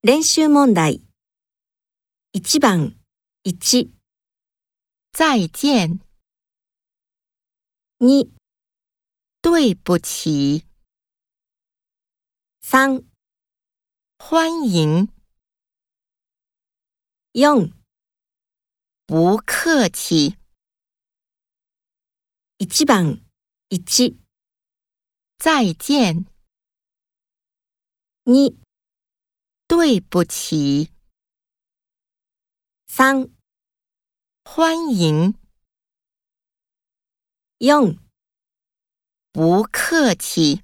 練習問題。1番、1、再见，2、对不起，3、欢迎，4、不客气，1番、1、再见，2、对不起，三、欢迎，用。不客气。